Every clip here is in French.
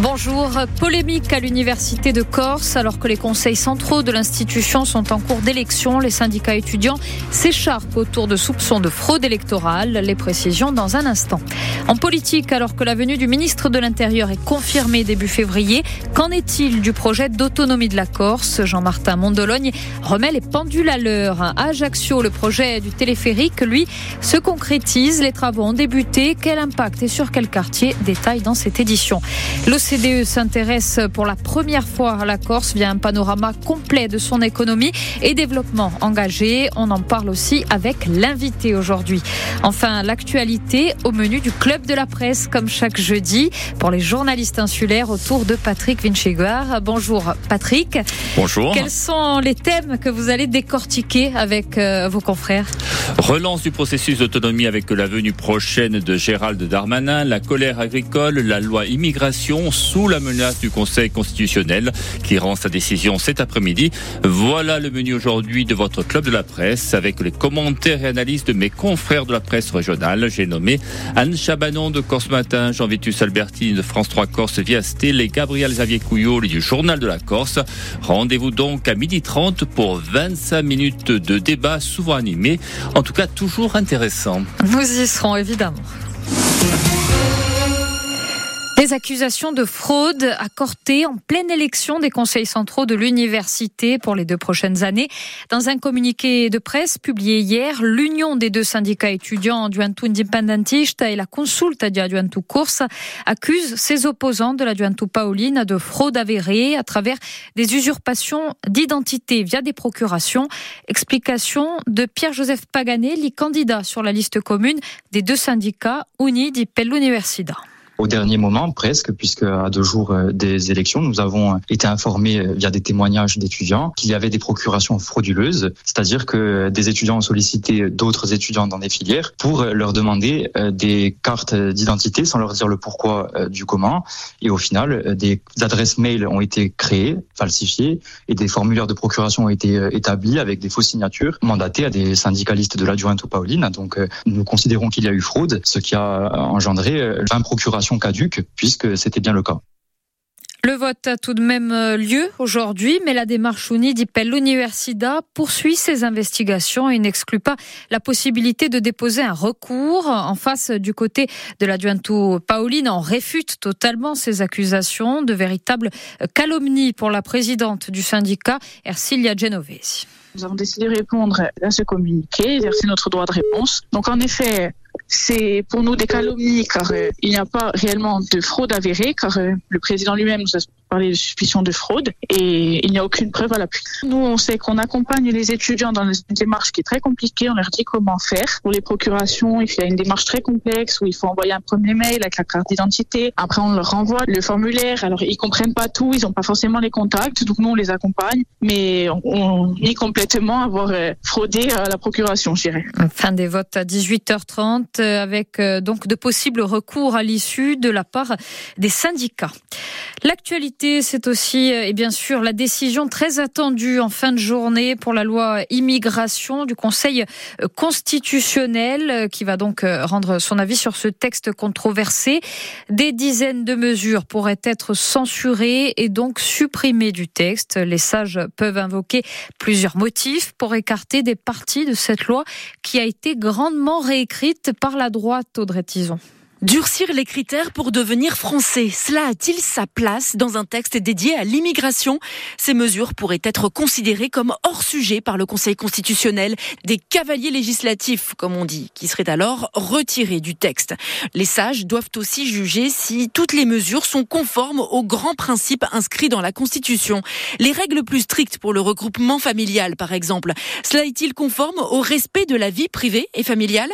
Bonjour. Polémique à l'Université de Corse. Alors que les conseils centraux de l'institution sont en cours d'élection, les syndicats étudiants s'écharpent autour de soupçons de fraude électorale. Les précisions dans un instant. En politique, alors que la venue du ministre de l'Intérieur est confirmée début février, qu'en est-il du projet d'autonomie de la Corse? Jean-Martin Mondologne remet les pendules à l'heure. Ajaccio, le projet du téléphérique, lui, se concrétise. Les travaux ont débuté. Quel impact et sur quel quartier? Détail dans cette édition. L'OCDE s'intéresse pour la première fois à la Corse via un panorama complet de son économie et développement engagé. On en parle aussi avec l'invité aujourd'hui. Enfin, l'actualité au menu du club de la presse, comme chaque jeudi, pour les journalistes insulaires autour de Patrick Vincheguard. Bonjour Patrick. Bonjour. Quels sont les thèmes que vous allez décortiquer avec euh, vos confrères? Relance du processus d'autonomie avec la venue prochaine de Gérald Darmanin, la colère agricole, la loi immigration sous la menace du Conseil constitutionnel qui rend sa décision cet après-midi. Voilà le menu aujourd'hui de votre club de la presse avec les commentaires et analyses de mes confrères de la presse régionale. J'ai nommé Anne Chabanon de Corse Matin, Jean-Vitus Albertini de France 3 Corse via et Gabriel Xavier Couillot du Journal de la Corse. Rendez-vous donc à 12h30 pour 25 minutes de débat souvent animé, en tout cas toujours intéressant. Nous y serons évidemment. Des accusations de fraude accortées en pleine élection des conseils centraux de l'université pour les deux prochaines années. Dans un communiqué de presse publié hier, l'union des deux syndicats étudiants Duantu Independentista et la Consulta di Duantu Course accusent ses opposants de la Duantu Pauline de fraude avérée à travers des usurpations d'identité via des procurations. Explication de Pierre-Joseph Paganelli, candidat sur la liste commune des deux syndicats Uni di Universidad au dernier moment presque, puisque à deux jours euh, des élections, nous avons euh, été informés euh, via des témoignages d'étudiants qu'il y avait des procurations frauduleuses, c'est-à-dire que des étudiants ont sollicité d'autres étudiants dans des filières pour leur demander des cartes d'identité sans leur dire le pourquoi du comment. Et au final, des adresses mail ont été créées, falsifiées, et des formulaires de procuration ont été établis avec des fausses signatures mandatées à des syndicalistes de l'adjointe ou Pauline. Donc nous considérons qu'il y a eu fraude, ce qui a engendré 20 procurations caduque, puisque c'était bien le cas. Le vote a tout de même euh, lieu aujourd'hui, mais la démarche unie d'Ipel Universidad poursuit ses investigations et n'exclut pas la possibilité de déposer un recours. En face du côté de la Duantu Pauline, en réfute totalement ces accusations de véritables calomnies pour la présidente du syndicat, Ercilia Genovesi. Nous avons décidé de répondre à ce communiqué, exercer notre droit de réponse. Donc en effet, c'est pour nous des calomnies car euh, il n'y a pas réellement de fraude avérée car euh, le président lui-même nous a parlé de suspicion de fraude et il n'y a aucune preuve à l'appui. Nous, on sait qu'on accompagne les étudiants dans une démarche qui est très compliquée. On leur dit comment faire. Pour les procurations, il y a une démarche très complexe où il faut envoyer un premier mail avec la carte d'identité. Après, on leur renvoie le formulaire. Alors, ils comprennent pas tout. Ils n'ont pas forcément les contacts. Donc, nous, on les accompagne. Mais on, nie complètement avoir euh, fraudé à la procuration, je dirais. Fin des votes à 18h30 avec euh, donc de possibles recours à l'issue de la part des syndicats. L'actualité, c'est aussi euh, et bien sûr la décision très attendue en fin de journée pour la loi immigration du Conseil euh, constitutionnel qui va donc rendre son avis sur ce texte controversé. Des dizaines de mesures pourraient être censurées et donc supprimées du texte. Les sages peuvent invoquer plusieurs motifs pour écarter des parties de cette loi qui a été grandement réécrite par la droite, Audrey Tison. Durcir les critères pour devenir français, cela a-t-il sa place dans un texte dédié à l'immigration? Ces mesures pourraient être considérées comme hors sujet par le Conseil constitutionnel, des cavaliers législatifs, comme on dit, qui seraient alors retirés du texte. Les sages doivent aussi juger si toutes les mesures sont conformes aux grands principes inscrits dans la Constitution. Les règles plus strictes pour le regroupement familial, par exemple, cela est-il conforme au respect de la vie privée et familiale?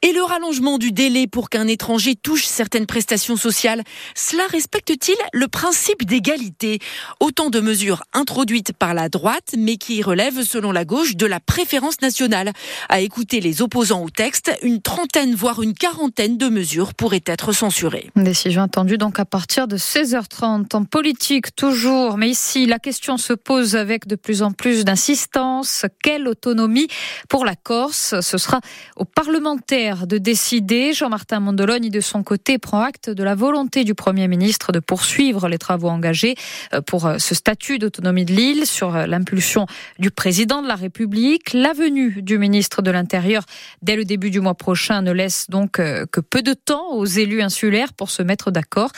Et le rallongement du délai pour qu'un étranger touche certaines prestations sociales, cela respecte-t-il le principe d'égalité? Autant de mesures introduites par la droite, mais qui relèvent, selon la gauche, de la préférence nationale. À écouter les opposants au texte, une trentaine, voire une quarantaine de mesures pourraient être censurées. Décision attendue donc à partir de 16h30. En politique, toujours, mais ici, la question se pose avec de plus en plus d'insistance. Quelle autonomie pour la Corse? Ce sera aux parlementaires de décider. Jean-Martin Mondolone de son côté, prend acte de la volonté du Premier ministre de poursuivre les travaux engagés euh, pour euh, ce statut d'autonomie de l'île sur euh, l'impulsion du président de la République. La venue du ministre de l'Intérieur dès le début du mois prochain ne laisse donc que peu de temps aux élus insulaires pour se mettre d'accord,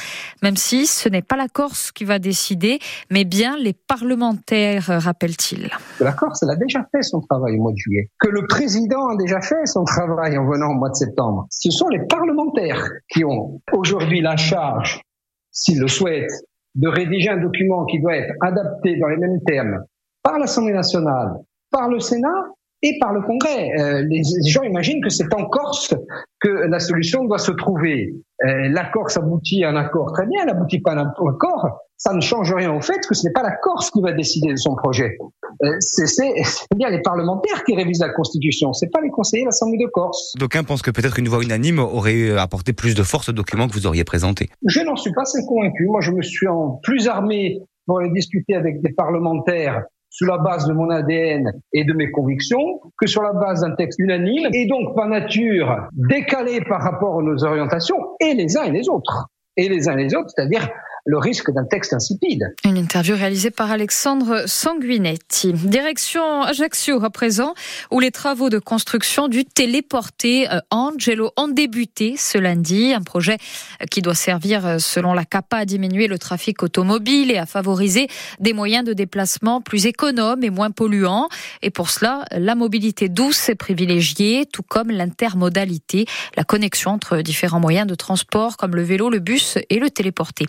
même si ce n'est pas la Corse qui va décider, mais bien les parlementaires, rappelle-t-il. La Corse, a déjà fait son travail au mois de juillet. Que le président a déjà fait son travail en venant au mois de septembre. Ce sont les parlementaires qui ont aujourd'hui la charge, s'ils le souhaitent, de rédiger un document qui doit être adapté dans les mêmes termes par l'Assemblée nationale, par le Sénat et par le Congrès. Euh, les gens imaginent que c'est en Corse que la solution doit se trouver. Euh, la Corse aboutit à un accord, très bien, elle n'aboutit pas à un accord, ça ne change rien au fait que ce n'est pas la Corse qui va décider de son projet. Euh, c'est bien les parlementaires qui révisent la Constitution, c'est pas les conseillers de l'Assemblée de Corse. D'aucuns pensent que peut-être une voix unanime aurait apporté plus de force au document que vous auriez présenté. Je n'en suis pas assez convaincu. Moi, je me suis en plus armé pour aller discuter avec des parlementaires sur la base de mon ADN et de mes convictions que sur la base d'un texte unanime et donc par nature décalé par rapport à nos orientations et les uns et les autres. Et les uns et les autres, c'est-à-dire le risque d'un texte insipide. Une interview réalisée par Alexandre Sanguinetti. Direction Ajaccio à présent, où les travaux de construction du téléporté euh, Angelo ont débuté ce lundi. Un projet qui doit servir, euh, selon la CAPA, à diminuer le trafic automobile et à favoriser des moyens de déplacement plus économes et moins polluants. Et pour cela, la mobilité douce est privilégiée, tout comme l'intermodalité, la connexion entre différents moyens de transport comme le vélo, le bus et le téléporté.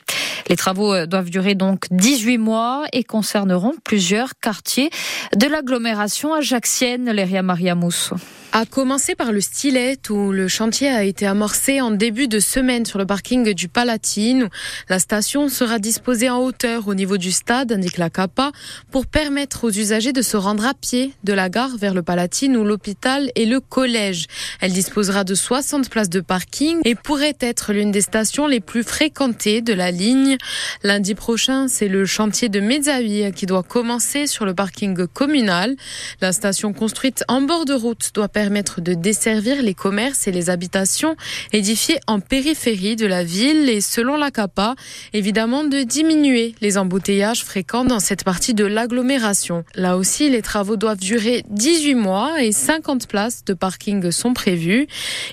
Les travaux euh, doivent durer donc 18 mois et concerneront plusieurs quartiers de l'agglomération ajaxienne, Léria Maria Mousso. A commencer par le Stylet où le chantier a été amorcé en début de semaine sur le parking du Palatine. La station sera disposée en hauteur au niveau du stade, indique la CAPA, pour permettre aux usagers de se rendre à pied de la gare vers le Palatine ou l'hôpital et le collège. Elle disposera de 60 places de parking et pourrait être l'une des stations les plus fréquentées de la ligne. Lundi prochain, c'est le chantier de Mezzavi qui doit commencer sur le parking communal. La station construite en bord de route doit de desservir les commerces et les habitations édifiées en périphérie de la ville et selon la CAPA, évidemment de diminuer les embouteillages fréquents dans cette partie de l'agglomération. Là aussi, les travaux doivent durer 18 mois et 50 places de parking sont prévues.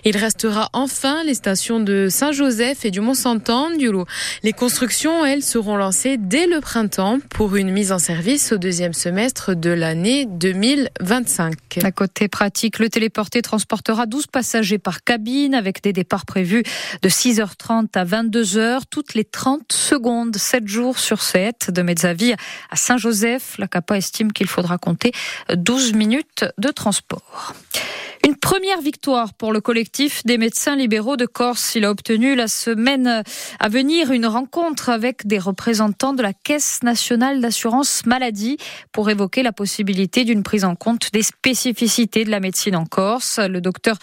Il restera enfin les stations de Saint-Joseph et du Mont-Santan, Les constructions, elles, seront lancées dès le printemps pour une mise en service au deuxième semestre de l'année 2025. À côté pratique, le téléporté transportera 12 passagers par cabine avec des départs prévus de 6h30 à 22h toutes les 30 secondes, 7 jours sur 7 de Mezzaville à Saint-Joseph. La CAPA estime qu'il faudra compter 12 minutes de transport. Une première victoire pour le collectif des médecins libéraux de Corse. Il a obtenu la semaine à venir une rencontre avec des représentants de la Caisse nationale d'assurance maladie pour évoquer la possibilité d'une prise en compte des spécificités de la médecine en Corse. Le docteur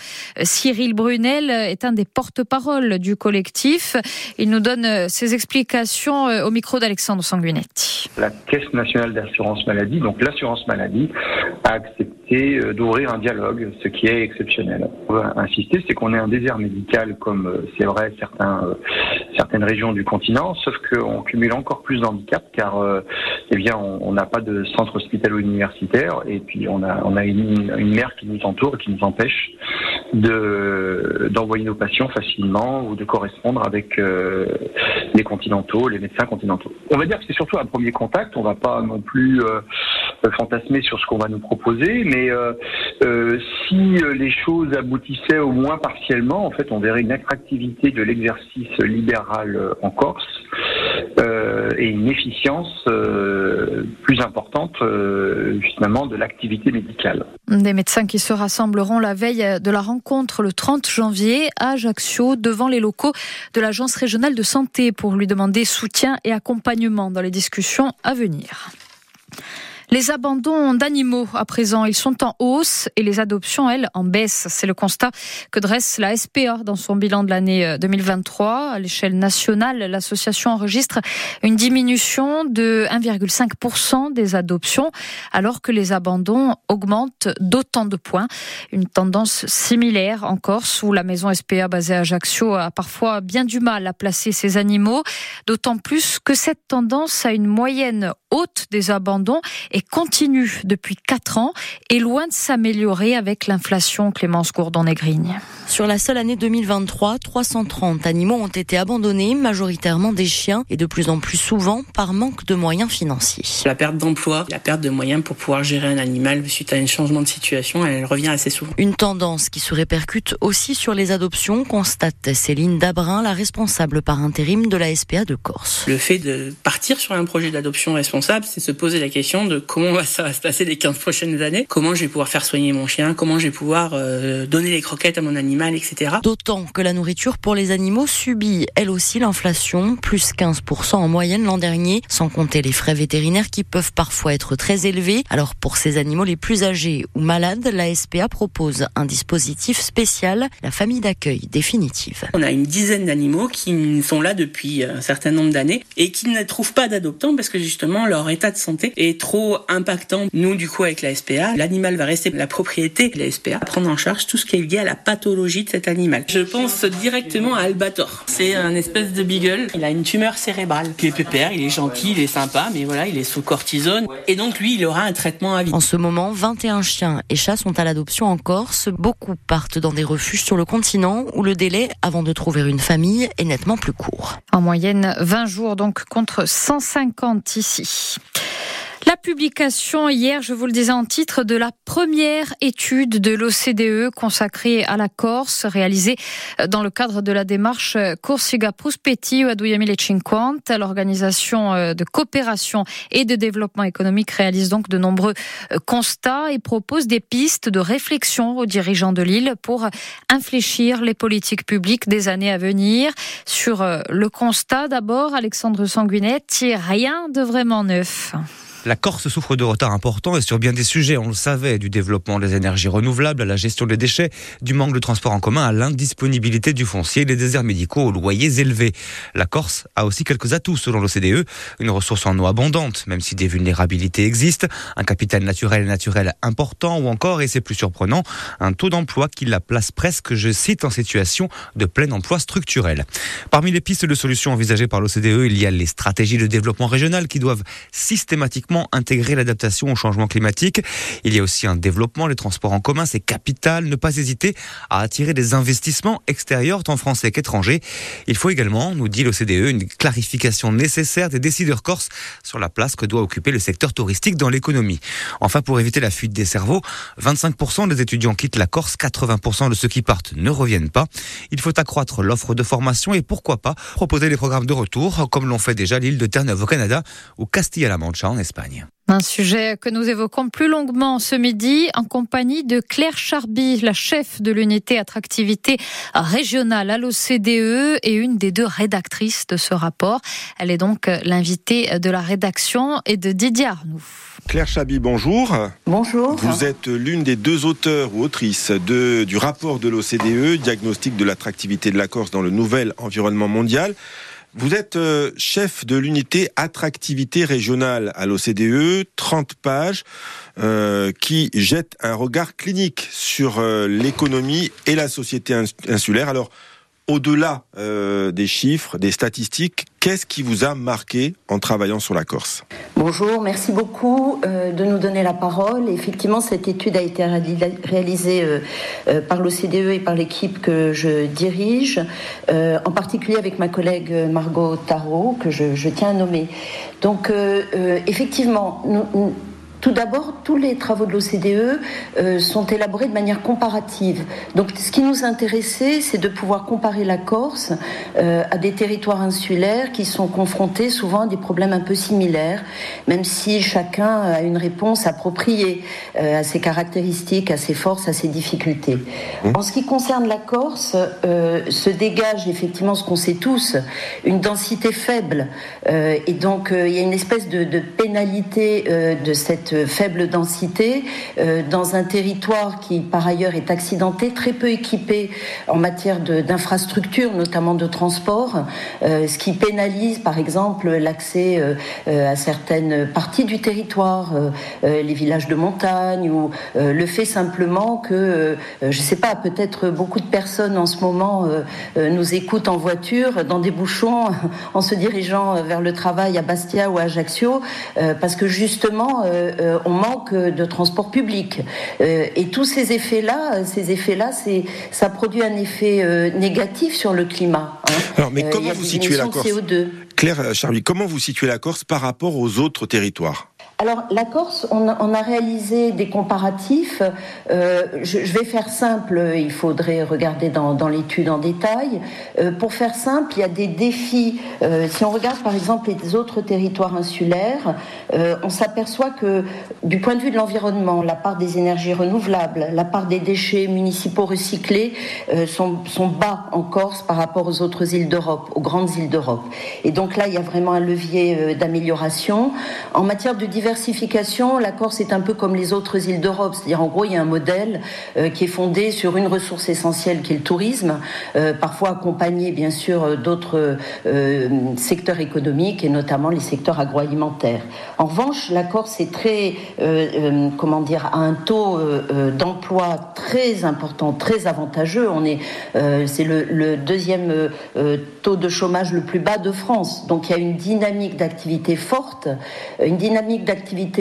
Cyril Brunel est un des porte-parole du collectif. Il nous donne ses explications au micro d'Alexandre Sanguinetti. La Caisse nationale d'assurance maladie, donc l'assurance maladie, a accepté d'ouvrir un dialogue, ce qui est exceptionnel. On va insister, c'est qu'on est un désert médical comme euh, c'est vrai certains, euh, certaines régions du continent, sauf qu'on cumule encore plus d'handicap car euh, eh bien on n'a pas de centre hospitalo-universitaire et puis on a, une, mer qui nous entoure et qui nous empêche de d'envoyer nos patients facilement ou de correspondre avec les continentaux, les médecins continentaux. On va dire que c'est surtout un premier contact. On va pas non plus fantasmer sur ce qu'on va nous proposer, mais si euh, les choses aboutissaient au moins partiellement, en fait, on verrait une attractivité de l'exercice libéral euh, en Corse euh, et une efficience plus importante justement de l'activité médicale. Des médecins qui se rassembleront la veille de la rencontre le 30 janvier à Ajaccio devant les locaux de l'Agence régionale de santé pour lui demander soutien et accompagnement dans les discussions à venir. Les abandons d'animaux, à présent, ils sont en hausse et les adoptions, elles, en baisse. C'est le constat que dresse la SPA dans son bilan de l'année 2023. Euh, à l'échelle nationale, l'association enregistre une diminution de 1,5% des adoptions, alors que les abandons augmentent d'autant de points. Une tendance similaire en Corse, où la maison SPA basée à Ajaccio a parfois bien du mal à placer ses animaux, d'autant plus que cette tendance a une moyenne haute des abandons et continue depuis 4 ans et loin de s'améliorer avec l'inflation Clémence Gourdon-Négrigne. Sur la seule année 2023, 330 animaux ont été abandonnés, majoritairement des chiens et de plus en plus souvent par manque de moyens financiers. La perte d'emploi, la perte de moyens pour pouvoir gérer un animal suite à un changement de situation, elle revient assez souvent. Une tendance qui se répercute aussi sur les adoptions, constate Céline Dabrin, la responsable par intérim de la SPA de Corse. Le fait de partir sur un projet d'adoption responsable, c'est se poser la question de comment ça va se passer les 15 prochaines années, comment je vais pouvoir faire soigner mon chien, comment je vais pouvoir euh, donner les croquettes à mon animal, etc. D'autant que la nourriture pour les animaux subit elle aussi l'inflation, plus 15% en moyenne l'an dernier, sans compter les frais vétérinaires qui peuvent parfois être très élevés. Alors pour ces animaux les plus âgés ou malades, la SPA propose un dispositif spécial, la famille d'accueil définitive. On a une dizaine d'animaux qui sont là depuis un certain nombre d'années et qui ne trouvent pas d'adoptants parce que justement leur état de santé est trop impactant. Nous, du coup, avec la SPA, l'animal va rester la propriété de la SPA, prendre en charge tout ce qui est lié à la pathologie de cet animal. Je pense directement à Albator. C'est un espèce de beagle. Il a une tumeur cérébrale. Il est pépère, il est gentil, il est sympa, mais voilà, il est sous cortisone. Et donc, lui, il aura un traitement à vie. En ce moment, 21 chiens et chats sont à l'adoption en Corse. Beaucoup partent dans des refuges sur le continent où le délai avant de trouver une famille est nettement plus court. En moyenne, 20 jours donc contre 150 ici. La publication hier, je vous le disais en titre, de la première étude de l'OCDE consacrée à la Corse, réalisée dans le cadre de la démarche Corsiga Prospetti a 2050. L'organisation euh, de coopération et de développement économique réalise donc de nombreux euh, constats et propose des pistes de réflexion aux dirigeants de l'île pour infléchir les politiques publiques des années à venir. Sur euh, le constat d'abord, Alexandre Sanguinetti, rien de vraiment neuf. La Corse souffre de retard important et sur bien des sujets, on le savait, du développement des énergies renouvelables à la gestion des déchets, du manque de transport en commun à l'indisponibilité du foncier, des déserts médicaux aux loyers élevés. La Corse a aussi quelques atouts selon l'OCDE, une ressource en eau abondante, même si des vulnérabilités existent, un capital naturel et naturel important ou encore, et c'est plus surprenant, un taux d'emploi qui la place presque, je cite, en situation de plein emploi structurel. Parmi les pistes de solutions envisagées par l'OCDE, il y a les stratégies de développement régional qui doivent systématiquement intégrer l'adaptation au changement climatique. Il y a aussi un développement, les transports en commun, c'est capital. Ne pas hésiter à attirer des investissements extérieurs, tant français qu'étrangers. Il faut également, nous dit l'OCDE, une clarification nécessaire des décideurs corses sur la place que doit occuper le secteur touristique dans l'économie. Enfin, pour éviter la fuite des cerveaux, 25% des étudiants quittent la Corse, 80% de ceux qui partent ne reviennent pas. Il faut accroître l'offre de formation et pourquoi pas proposer des programmes de retour, comme l'ont fait déjà l'île de Terre-Neuve au Canada ou Castilla-La Mancha en Espagne. Un sujet que nous évoquons plus longuement ce midi en compagnie de Claire Charby, la chef de l'unité attractivité régionale à l'OCDE et une des deux rédactrices de ce rapport. Elle est donc l'invitée de la rédaction et de Didier Arnoux. Claire Chabi, bonjour. Bonjour. Vous êtes l'une des deux auteurs ou autrices de, du rapport de l'OCDE, Diagnostic de l'attractivité de la Corse dans le nouvel environnement mondial. Vous êtes euh, chef de l'unité attractivité régionale à l'OCDE, 30 pages, euh, qui jettent un regard clinique sur euh, l'économie et la société insulaire. Alors, au-delà euh, des chiffres, des statistiques, qu'est-ce qui vous a marqué en travaillant sur la Corse? Bonjour, merci beaucoup euh, de nous donner la parole. Effectivement, cette étude a été réalisée euh, par l'OCDE et par l'équipe que je dirige, en particulier avec ma collègue Margot Tarot, que je, je tiens à nommer. Donc, effectivement, nous tout d'abord, tous les travaux de l'OCDE euh, sont élaborés de manière comparative. Donc, ce qui nous intéressait, c'est de pouvoir comparer la Corse euh, à des territoires insulaires qui sont confrontés souvent à des problèmes un peu similaires, même si chacun a une réponse appropriée euh, à ses caractéristiques, à ses forces, à ses difficultés. Mmh. En ce qui concerne la Corse, se dégage effectivement ce qu'on sait tous, une densité faible, et donc il y a une espèce de, de pénalité de cette faible densité dans un territoire qui par ailleurs est accidenté, très peu équipé en matière d'infrastructures, notamment de transport, ce qui pénalise par exemple l'accès à certaines parties du territoire, les villages de montagne ou le fait simplement que, je ne sais pas, peut-être beaucoup de personnes en ce moment nous écoutent en voiture dans des bouchons en se dirigeant vers le travail à Bastia ou à Ajaccio euh, parce que justement euh, euh, on manque de transport public et tous ces effets-là, ces effets-là, c'est ça produit un effet négatif sur le climat. Hein. Alors, mais comment vous situez la Corse? Claire Charlie, comment vous situez la Corse par rapport aux autres territoires? Alors la Corse, on a, réalisé des comparatifs. Euh, je, vais faire simple, il faudrait regarder dans, l'étude en détail. Euh, pour faire simple, il y a des défis. Euh, si on regarde par exemple les autres territoires insulaires, on s'aperçoit que du point de vue de l'environnement, la part des énergies renouvelables, la part des déchets municipaux recyclés sont, sont bas en Corse par rapport aux autres îles d'Europe, aux grandes îles d'Europe. Et donc là, il y a vraiment un levier d'amélioration. En matière de diversification, la Corse est un peu comme les autres îles d'Europe, c'est-à-dire en gros il y a un modèle euh, qui est fondé sur une ressource essentielle qui est le tourisme, euh, parfois accompagné bien sûr euh, d'autres secteurs économiques et notamment les secteurs agroalimentaires. En revanche, la Corse est très, comment dire, a un taux d'emploi très important, très avantageux. On est, c'est le, le, deuxième taux de chômage le plus bas de France, donc il y a une dynamique d'activité forte, une dynamique d'activité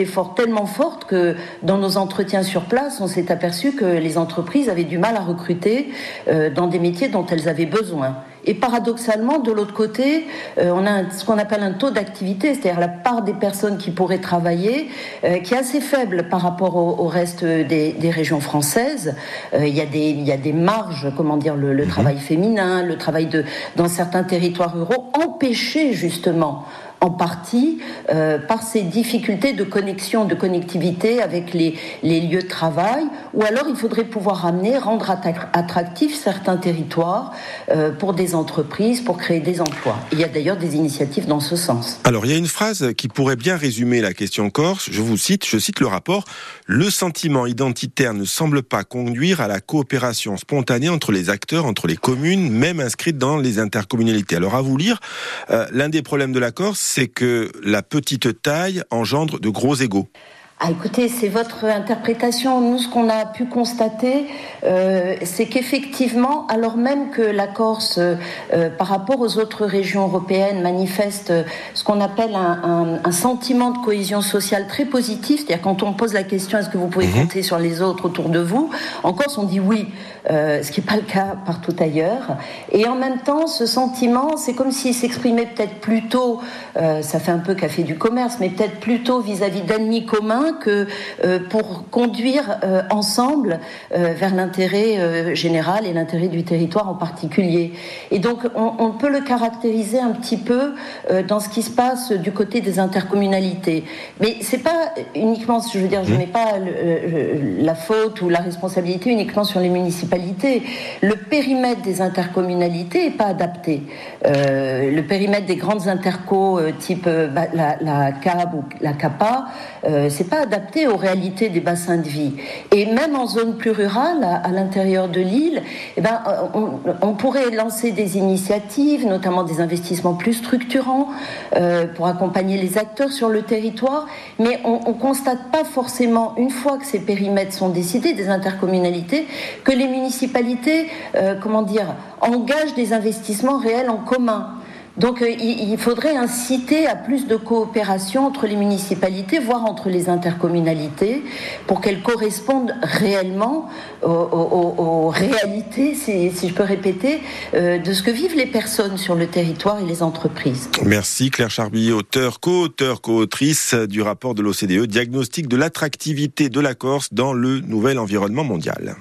forte, tellement forte que dans nos entretiens sur place, on s'est aperçu que les entreprises avaient du mal à recruter euh, dans des métiers dont elles avaient besoin. Et paradoxalement, de l'autre côté, euh, on a ce qu'on appelle un taux d'activité, c'est-à-dire la part des personnes qui pourraient travailler, euh, qui est assez faible par rapport au, reste des, régions françaises. il, y a des, il y a des marges, comment dire, le, le mhm. travail féminin, le travail de, dans certains territoires ruraux, empêchés justement en partie euh, par ces difficultés de connexion, de connectivité avec les, lieux de travail, ou alors il faudrait pouvoir amener, rendre attractifs certains territoires euh, pour des entreprises, pour créer des emplois. Il y a d'ailleurs des initiatives dans ce sens. Alors il y a une phrase qui pourrait bien résumer la question corse, je vous cite, je cite le rapport, le sentiment identitaire ne semble pas conduire à la coopération spontanée entre les acteurs, entre les communes, même inscrites dans les intercommunalités. Alors à vous lire, euh, l'un des problèmes de la Corse, c'est que la petite taille engendre de gros égaux. Ah, écoutez, c'est votre interprétation. Nous, ce qu'on a pu constater, euh, c'est qu'effectivement, alors même que la Corse, euh, par rapport aux autres régions européennes, manifeste ce qu'on appelle un, sentiment de cohésion sociale très positif, c'est-à-dire quand on pose la question est-ce que vous pouvez mhm. compter sur les autres autour de vous, en Corse on dit oui, euh, ce qui n'est pas le cas partout ailleurs. Et en même temps, ce sentiment, c'est comme s'il s'exprimait peut-être plutôt, ça fait un peu café du commerce, mais peut-être plutôt vis-à-vis d'ennemis communs que euh, pour conduire euh, ensemble euh, vers l'intérêt général et l'intérêt du territoire en particulier. Et donc on, peut le caractériser un petit peu dans ce qui se passe du côté des intercommunalités. Mais c'est pas uniquement, je veux dire, je mmh. mets pas la faute ou la responsabilité uniquement sur les municipalités. Le périmètre des intercommunalités est pas adapté. le périmètre des grandes intercos type bah, la, la, CAB ou la CAPA, c'est pas adapté aux réalités des bassins de vie. Et même en zone plus rurale, à, l'intérieur de l'île, eh ben, on, pourrait lancer des initiatives, notamment des investissements plus structurants euh, pour accompagner les acteurs sur le territoire, mais on ne constate pas forcément, une fois que ces périmètres sont décidés, des intercommunalités, que les municipalités, euh, comment dire, engagent des investissements réels en commun. Donc euh, il faudrait inciter à plus de coopération entre les municipalités, voire entre les intercommunalités, pour qu'elles correspondent réellement aux, réalités, si, je peux répéter, euh, de ce que vivent les personnes sur le territoire et les entreprises. Merci Claire Charby, auteur, co-auteur, co-autrice du rapport de l'OCDE, diagnostic de l'attractivité de la Corse dans le nouvel environnement mondial.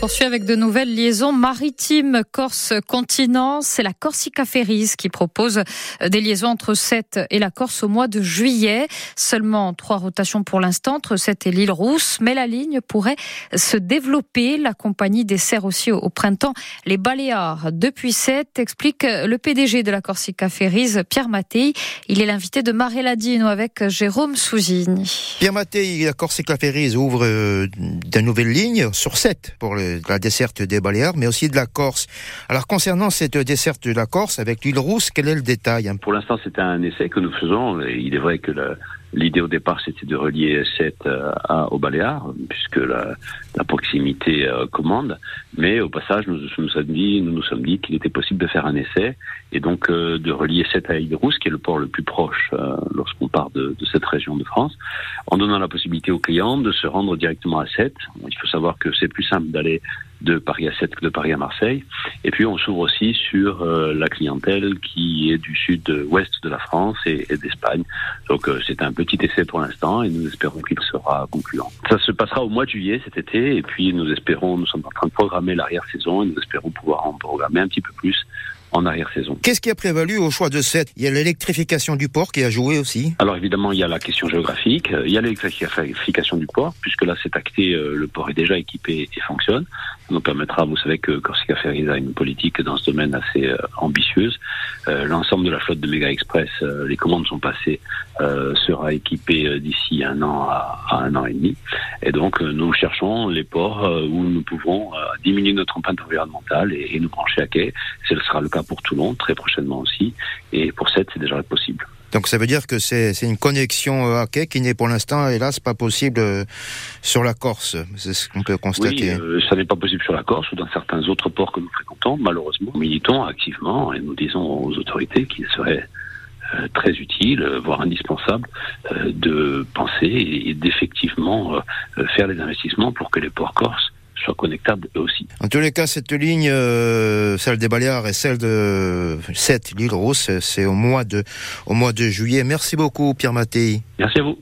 Poursuit avec de nouvelles liaisons maritimes Corse-Continent. C'est la Corsica Ferries qui propose des liaisons entre Sète et la Corse au mois de juillet. Seulement trois rotations pour l'instant entre Sète et l'île Rousse, mais la ligne pourrait se développer. La compagnie dessert aussi au printemps les Baléares. Depuis Sète, explique le PDG de la Corsica Ferries, Pierre Mattei. Il est l'invité de Marie Ladino avec Jérôme Souzigny. Pierre Mattei, la Corsica Ferries ouvre euh, de nouvelles lignes sur 7 pour la desserte des Baléares, mais aussi de la Corse. Alors concernant cette desserte de la Corse avec l'île Rousse, quel est le détail Pour l'instant, c'est un essai que nous faisons. Il est vrai que la, L'idée au départ, c'était de relier Sète euh, à, au Baléares, puisque la, la proximité euh, commande. Mais au passage, nous nous sommes dit, nous nous sommes dit qu'il était possible de faire un essai et donc euh, de relier Sète à Île-Rousse, qui est le port le plus proche lorsqu'on part de, de, cette région de France, en donnant la possibilité aux clients de se rendre directement à Sète. Il faut savoir que c'est plus simple d'aller de Paris à que de Paris à Marseille. Et puis on s'ouvre aussi sur euh, la clientèle qui est du sud-ouest de la France et, et d'Espagne. Donc euh, c'est un petit essai pour l'instant et nous espérons qu'il sera concluant. Ça se passera au mois de juillet cet été et puis nous espérons, nous sommes en train de programmer l'arrière-saison et nous espérons pouvoir en programmer un petit peu plus en arrière-saison. Qu'est-ce qui a prévalu au choix de cette Il y a l'électrification du port qui a joué aussi Alors évidemment, il y a la question géographique, il y a l'électrification du port, puisque là c'est acté, euh, le port est déjà équipé et fonctionne. Nous permettra, vous savez que Corsica Ferries a une politique dans ce domaine assez euh, ambitieuse. Euh, l'ensemble de la flotte de Mega Express, les commandes sont passées, sera équipée d'ici un an à, un an et demi. Et donc nous cherchons les ports où nous pouvons diminuer notre empreinte environnementale et, nous brancher à quai. Ce sera le cas pour Toulon très prochainement aussi. Et pour Sète, c'est déjà possible. Donc ça veut dire que c'est une connexion euh, à quai qui n'est pour l'instant, hélas, pas possible euh, sur la Corse. C'est ce qu'on peut constater. Euh, ça n'est pas possible sur la Corse ou dans certains autres ports que nous fréquentons. Malheureusement, nous militons activement et nous disons aux autorités qu'il serait très utile, voire indispensable, de penser et d'effectivement faire les investissements pour que les ports corses soient connectables eux aussi. En tous les cas, cette ligne, euh, celle des Baléares et celle de cette l'île Rousse, c'est au mois de au mois de juillet. Merci beaucoup, Pierre Mattei. Merci à vous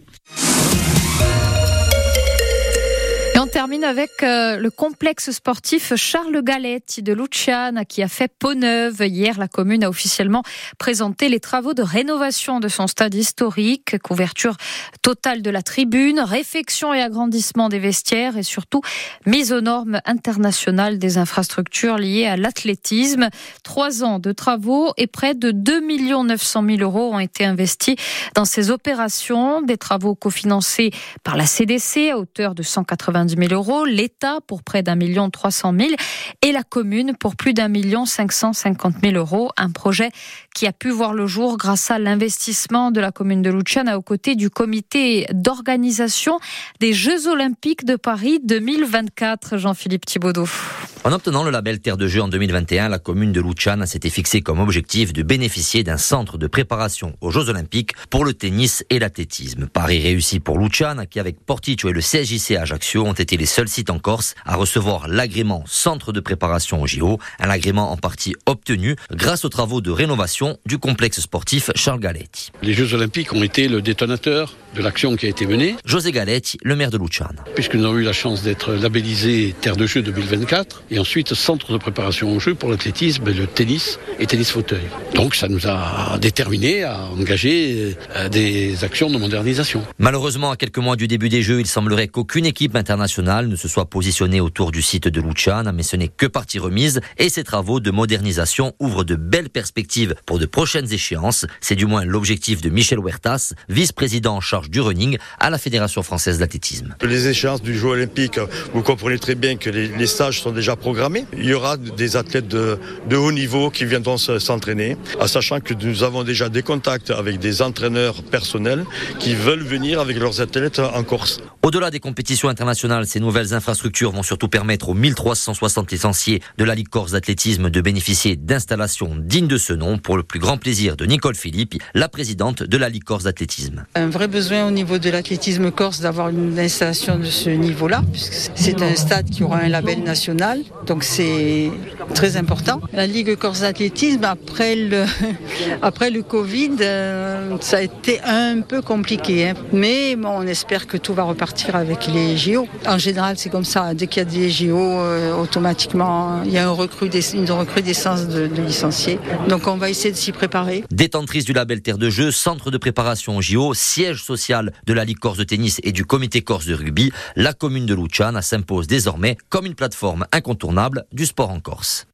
termine avec euh, le complexe sportif Charles Galetti de Luciana qui a fait peau neuve. Hier, la commune a officiellement présenté les travaux de rénovation de son stade historique, couverture totale de la tribune, réfection et agrandissement des vestiaires et surtout mise aux normes internationales des infrastructures liées à l'athlétisme. Trois ans de travaux et près de 2 900 000 euros ont été investis dans ces opérations, des travaux cofinancés par la CDC à hauteur de 190 000 euros, l'État pour près d'un million trois cent mille et la commune pour plus d'un million cinq cent cinquante mille euros. Un projet qui a pu voir le jour grâce à l'investissement de la commune de Luciana aux côtés du comité d'organisation des Jeux Olympiques de Paris 2024. Jean-Philippe Thibaudot. En obtenant le label Terre de Jeux en 2021, la commune de Luciana s'était fixé comme objectif de bénéficier d'un centre de préparation aux Jeux Olympiques pour le tennis et l'athlétisme. Paris réussi pour Luciana qui avec Porticcio et le CSJC Ajaccio ont été les seuls sites en Corse à recevoir l'agrément centre de préparation au JO, un agrément en partie obtenu grâce aux travaux de rénovation du complexe sportif Charles Galetti. Les Jeux Olympiques ont été le détonateur de l'action qui a été menée. José Galetti, le maire de Luciana. Puisque nous avons eu la chance d'être labellisé Terre de Jeux 2024 et ensuite centre de préparation aux Jeux pour l'athlétisme, le tennis et tennis fauteuil. Donc ça nous a déterminés à engager euh, des actions de modernisation. Malheureusement, à quelques mois du début des Jeux, il semblerait qu'aucune équipe internationale ne se soit positionné autour du site de Luciana, mais ce n'est que partie remise et ces travaux de modernisation ouvrent de belles perspectives pour de prochaines échéances. C'est du moins l'objectif de Michel Huertas, vice-président en charge du running à la Fédération française d'athlétisme. Les échéances du Jeu olympique, vous comprenez très bien que les, stages sont déjà programmés. Il y aura des athlètes de, de haut niveau qui viendront s'entraîner, en sachant que nous avons déjà des contacts avec des entraîneurs personnels qui veulent venir avec leurs athlètes en Corse. Au-delà des compétitions internationales, ces nouvelles infrastructures vont surtout permettre aux 1360 licenciés de la Ligue Corse d'athlétisme de bénéficier d'installations dignes de ce nom pour le plus grand plaisir de Nicole Philippe, la présidente de la Ligue Corse d'athlétisme. Un vrai besoin au niveau de l'athlétisme corse d'avoir une installation de ce niveau-là, puisque c'est un stade qui aura un label national, donc c'est très important. La Ligue Corse d'athlétisme, après le, Covid, euh, ça a été un peu compliqué, hein. mais bon, on espère que tout va repartir avec les JO. Général, c'est comme ça, dès qu'il y a des JO, euh, automatiquement, il y a un une recrudescence de, licenciés. Donc on va essayer de s'y préparer. Détentrice du label Terre de Jeu, centre de préparation au JO, siège social de la Ligue Corse de tennis et du Comité Corse de rugby, la commune de Luciana s'impose désormais comme une plateforme incontournable du sport en Corse.